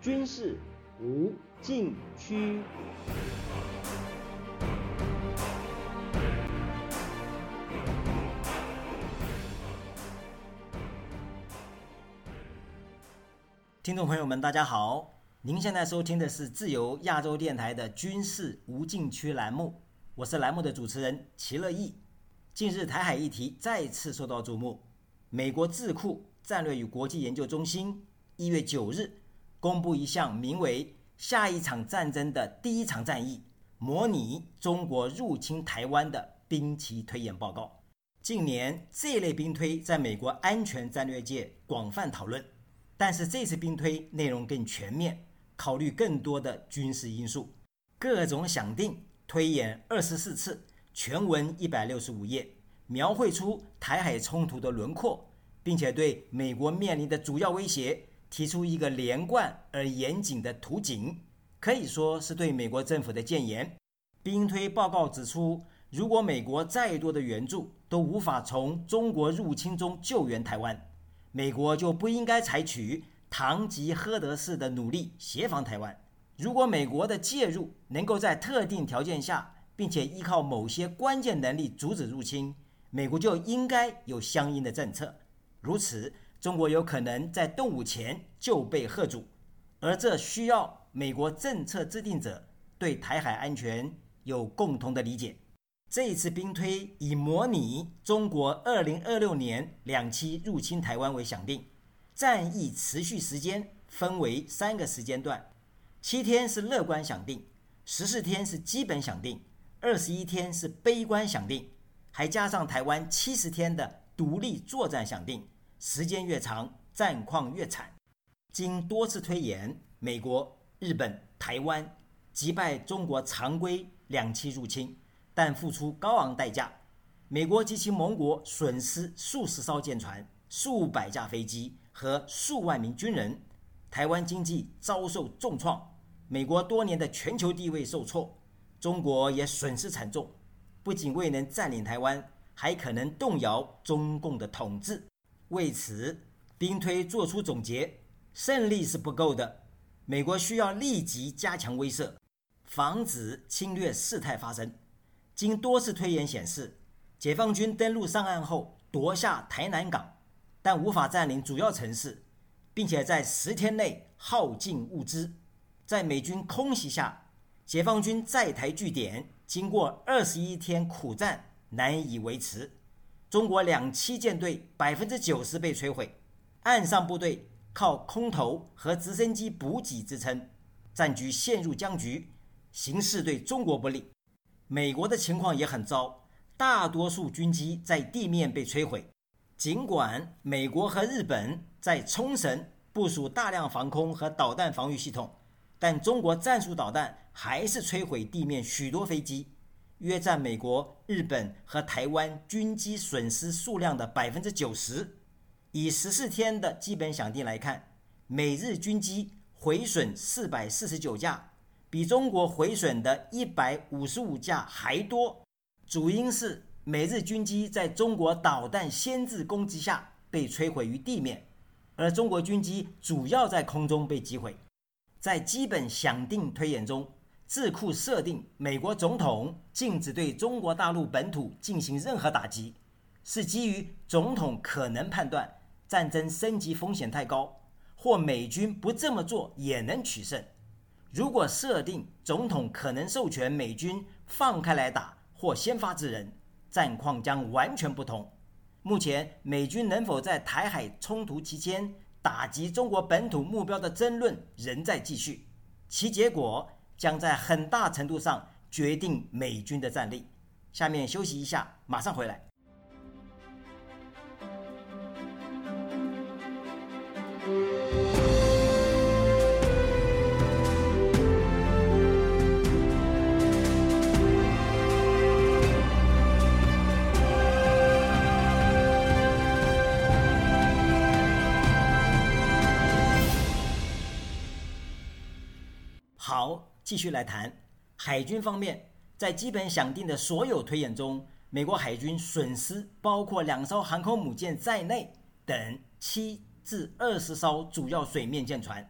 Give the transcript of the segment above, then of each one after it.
军事无禁区。听众朋友们，大家好，您现在收听的是自由亚洲电台的军事无禁区栏目，我是栏目的主持人齐乐意。近日，台海议题再次受到瞩目。美国智库战略与国际研究中心一月九日公布一项名为“下一场战争的第一场战役”，模拟中国入侵台湾的兵棋推演报告。近年，这类兵推在美国安全战略界广泛讨论，但是这次兵推内容更全面，考虑更多的军事因素，各种想定推演二十四次。全文一百六十五页，描绘出台海冲突的轮廓，并且对美国面临的主要威胁提出一个连贯而严谨的图景，可以说是对美国政府的谏言。兵推报告指出，如果美国再多的援助都无法从中国入侵中救援台湾，美国就不应该采取堂吉诃德式的努力协防台湾。如果美国的介入能够在特定条件下，并且依靠某些关键能力阻止入侵，美国就应该有相应的政策。如此，中国有可能在动武前就被吓阻，而这需要美国政策制定者对台海安全有共同的理解。这一次兵推以模拟中国2026年两栖入侵台湾为响定，战役持续时间分为三个时间段：七天是乐观响定，十四天是基本响定。二十一天是悲观响定，还加上台湾七十天的独立作战响定，时间越长，战况越惨。经多次推演，美国、日本、台湾击败中国常规两栖入侵，但付出高昂代价。美国及其盟国损失数十艘舰船、数百架飞机和数万名军人，台湾经济遭受重创，美国多年的全球地位受挫。中国也损失惨重，不仅未能占领台湾，还可能动摇中共的统治。为此，兵推作出总结：胜利是不够的，美国需要立即加强威慑，防止侵略事态发生。经多次推演显示，解放军登陆上岸后夺下台南港，但无法占领主要城市，并且在十天内耗尽物资。在美军空袭下。解放军在台据点经过二十一天苦战难以维持，中国两栖舰队百分之九十被摧毁，岸上部队靠空投和直升机补给支撑，战局陷入僵局，形势对中国不利。美国的情况也很糟，大多数军机在地面被摧毁。尽管美国和日本在冲绳部署大量防空和导弹防御系统。但中国战术导弹还是摧毁地面许多飞机，约占美国、日本和台湾军机损失数量的百分之九十。以十四天的基本响定来看，美日军机毁损四百四十九架，比中国毁损的一百五十五架还多。主因是美日军机在中国导弹先制攻击下被摧毁于地面，而中国军机主要在空中被击毁。在基本响定推演中，智库设定美国总统禁止对中国大陆本土进行任何打击，是基于总统可能判断战争升级风险太高，或美军不这么做也能取胜。如果设定总统可能授权美军放开来打或先发制人，战况将完全不同。目前，美军能否在台海冲突期间？打击中国本土目标的争论仍在继续，其结果将在很大程度上决定美军的战力。下面休息一下，马上回来。继续来谈海军方面，在基本想定的所有推演中，美国海军损失包括两艘航空母舰在内等七至二十艘主要水面舰船，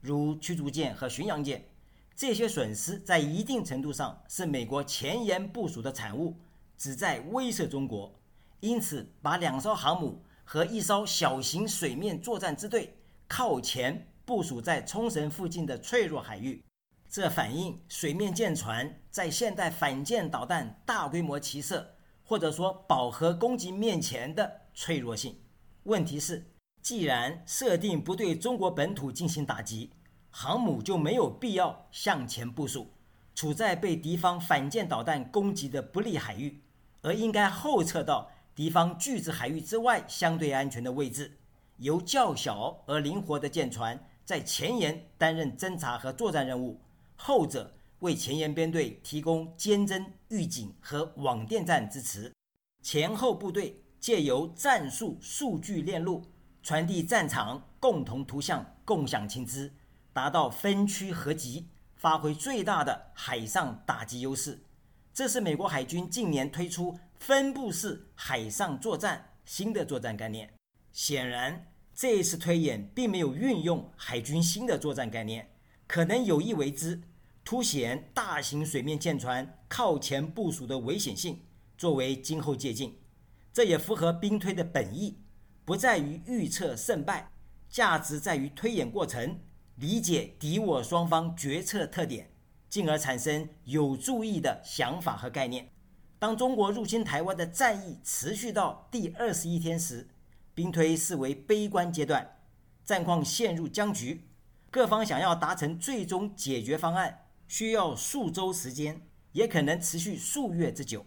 如驱逐舰和巡洋舰。这些损失在一定程度上是美国前沿部署的产物，旨在威慑中国。因此，把两艘航母和一艘小型水面作战支队靠前部署在冲绳附近的脆弱海域，这反映水面舰船在现代反舰导弹大规模齐射或者说饱和攻击面前的脆弱性。问题是，既然设定不对中国本土进行打击，航母就没有必要向前部署，处在被敌方反舰导弹攻击的不利海域，而应该后撤到敌方拒止海域之外相对安全的位置，由较小而灵活的舰船在前沿担任侦察和作战任务，后者为前沿编队提供监侦、预警和网电站支持。前后部队借由战术数据链路传递战场共同图像，共享情资。达到分区合集，发挥最大的海上打击优势。这是美国海军近年推出分布式海上作战新的作战概念。显然，这一次推演并没有运用海军新的作战概念，可能有意为之，凸显大型水面舰船靠前部署的危险性，作为今后借鉴。这也符合兵推的本意，不在于预测胜败，价值在于推演过程。理解敌我双方决策特点，进而产生有注意的想法和概念。当中国入侵台湾的战役持续到第二十一天时，兵推视为悲观阶段，战况陷入僵局，各方想要达成最终解决方案，需要数周时间，也可能持续数月之久。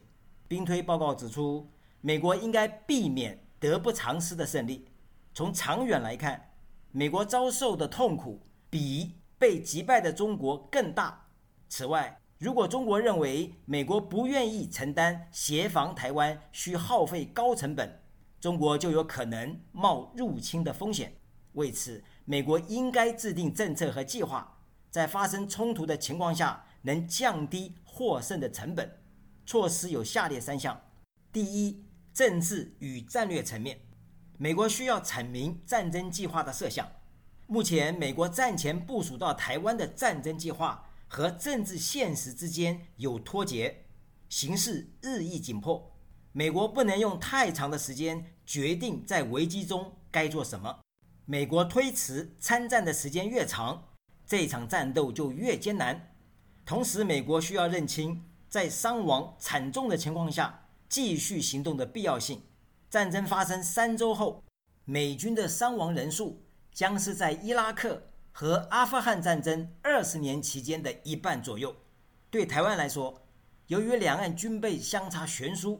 兵推报告指出，美国应该避免得不偿失的胜利。从长远来看，美国遭受的痛苦。比被击败的中国更大。此外，如果中国认为美国不愿意承担协防台湾需耗费高成本，中国就有可能冒入侵的风险。为此，美国应该制定政策和计划，在发生冲突的情况下能降低获胜的成本。措施有下列三项：第一，政治与战略层面，美国需要阐明战争计划的设想。目前，美国战前部署到台湾的战争计划和政治现实之间有脱节，形势日益紧迫。美国不能用太长的时间决定在危机中该做什么。美国推迟参战的时间越长，这场战斗就越艰难。同时，美国需要认清在伤亡惨重的情况下继续行动的必要性。战争发生三周后，美军的伤亡人数。将是在伊拉克和阿富汗战争二十年期间的一半左右。对台湾来说，由于两岸军备相差悬殊，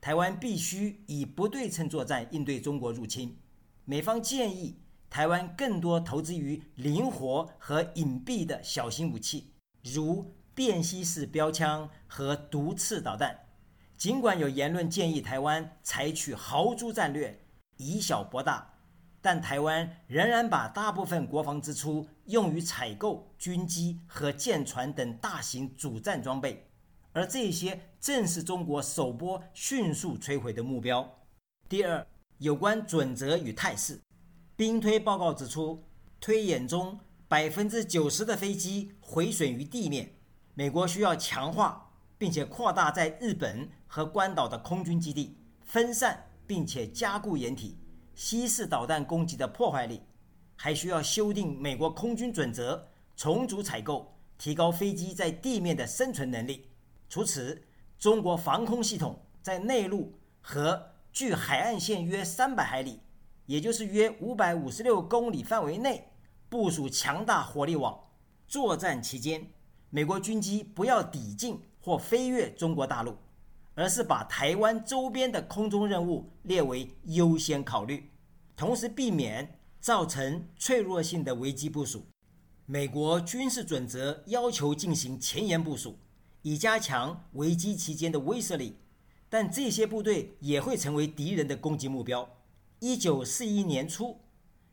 台湾必须以不对称作战应对中国入侵。美方建议台湾更多投资于灵活和隐蔽的小型武器，如便携式标枪和毒刺导弹。尽管有言论建议台湾采取豪猪战略，以小博大。但台湾仍然把大部分国防支出用于采购军机和舰船等大型主战装备，而这些正是中国首波迅速摧毁的目标。第二，有关准则与态势，兵推报告指出，推演中百分之九十的飞机毁损于地面，美国需要强化并且扩大在日本和关岛的空军基地，分散并且加固掩体。西式导弹攻击的破坏力，还需要修订美国空军准则，重组采购，提高飞机在地面的生存能力。除此，中国防空系统在内陆和距海岸线约三百海里，也就是约五百五十六公里范围内部署强大火力网。作战期间，美国军机不要抵近或飞越中国大陆。而是把台湾周边的空中任务列为优先考虑，同时避免造成脆弱性的危机部署。美国军事准则要求进行前沿部署，以加强危机期间的威慑力，但这些部队也会成为敌人的攻击目标。一九四一年初，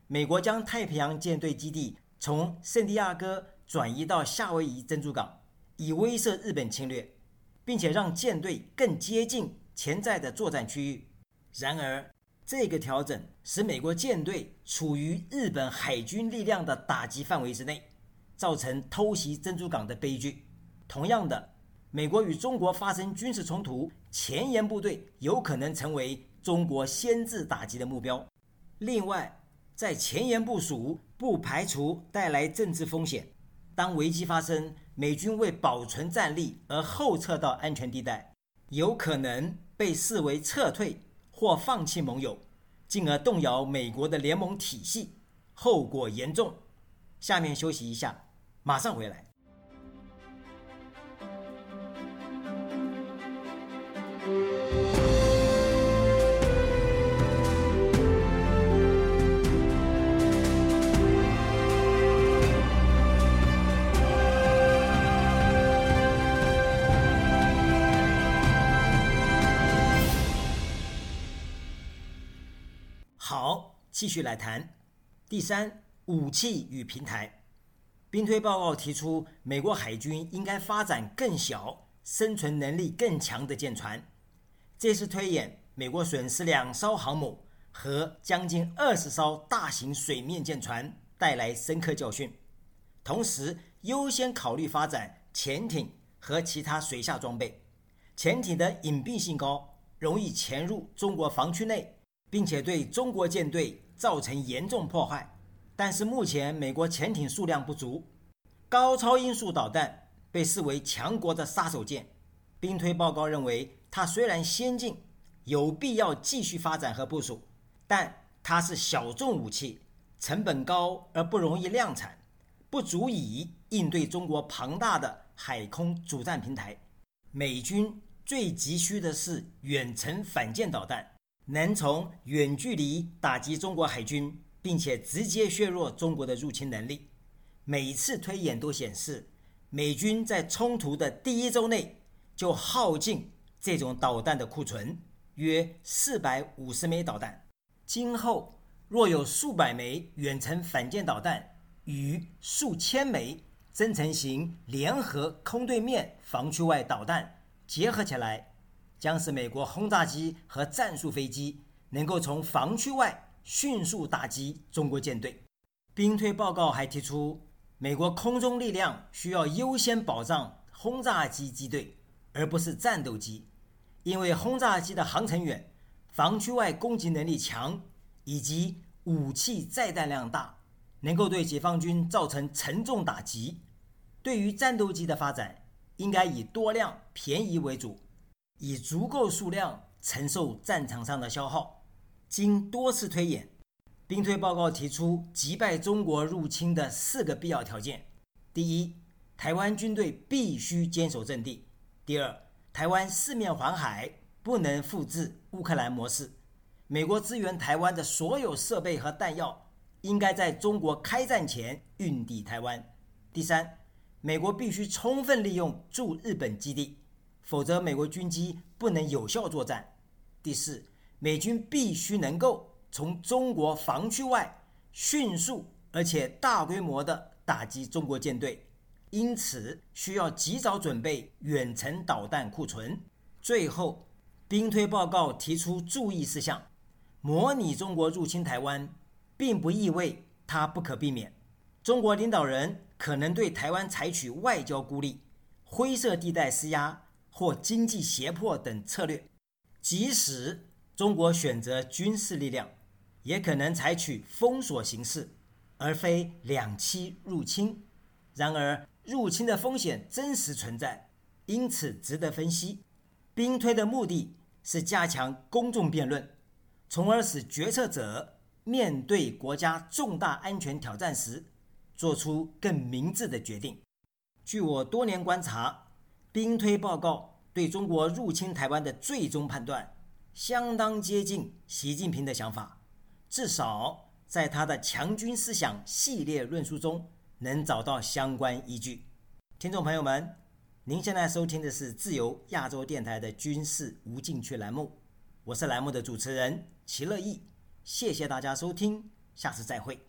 美国将太平洋舰队基地从圣地亚哥转移到夏威夷珍珠港，以威慑日本侵略。并且让舰队更接近潜在的作战区域。然而，这个调整使美国舰队处于日本海军力量的打击范围之内，造成偷袭珍珠港的悲剧。同样的，美国与中国发生军事冲突，前沿部队有可能成为中国先制打击的目标。另外，在前沿部署不排除带来政治风险。当危机发生，美军为保存战力而后撤到安全地带，有可能被视为撤退或放弃盟友，进而动摇美国的联盟体系，后果严重。下面休息一下，马上回来。继续来谈。第三，武器与平台。兵推报告提出，美国海军应该发展更小、生存能力更强的舰船。这次推演，美国损失两艘航母和将近二十艘大型水面舰船，带来深刻教训。同时，优先考虑发展潜艇和其他水下装备。潜艇的隐蔽性高，容易潜入中国防区内。并且对中国舰队造成严重破坏，但是目前美国潜艇数量不足，高超音速导弹被视为强国的杀手锏。兵推报告认为，它虽然先进，有必要继续发展和部署，但它是小众武器，成本高而不容易量产，不足以应对中国庞大的海空主战平台。美军最急需的是远程反舰导弹。能从远距离打击中国海军，并且直接削弱中国的入侵能力。每次推演都显示，美军在冲突的第一周内就耗尽这种导弹的库存，约四百五十枚导弹。今后若有数百枚远程反舰导弹与数千枚增程型联合空对面防区外导弹结合起来。将使美国轰炸机和战术飞机能够从防区外迅速打击中国舰队。兵推报告还提出，美国空中力量需要优先保障轰炸机机队，而不是战斗机，因为轰炸机的航程远、防区外攻击能力强，以及武器载弹量大，能够对解放军造成沉重打击。对于战斗机的发展，应该以多量、便宜为主。以足够数量承受战场上的消耗。经多次推演，兵推报告提出击败中国入侵的四个必要条件：第一，台湾军队必须坚守阵地；第二，台湾四面环海，不能复制乌克兰模式；美国支援台湾的所有设备和弹药应该在中国开战前运抵台湾；第三，美国必须充分利用驻日本基地。否则，美国军机不能有效作战。第四，美军必须能够从中国防区外迅速而且大规模地打击中国舰队，因此需要及早准备远程导弹库存。最后，兵推报告提出注意事项：模拟中国入侵台湾，并不意味它不可避免。中国领导人可能对台湾采取外交孤立、灰色地带施压。或经济胁迫等策略，即使中国选择军事力量，也可能采取封锁形式，而非两栖入侵。然而，入侵的风险真实存在，因此值得分析。兵推的目的是加强公众辩论，从而使决策者面对国家重大安全挑战时，做出更明智的决定。据我多年观察。兵推报告对中国入侵台湾的最终判断，相当接近习近平的想法，至少在他的强军思想系列论述中能找到相关依据。听众朋友们，您现在收听的是自由亚洲电台的军事无禁区栏目，我是栏目的主持人齐乐意，谢谢大家收听，下次再会。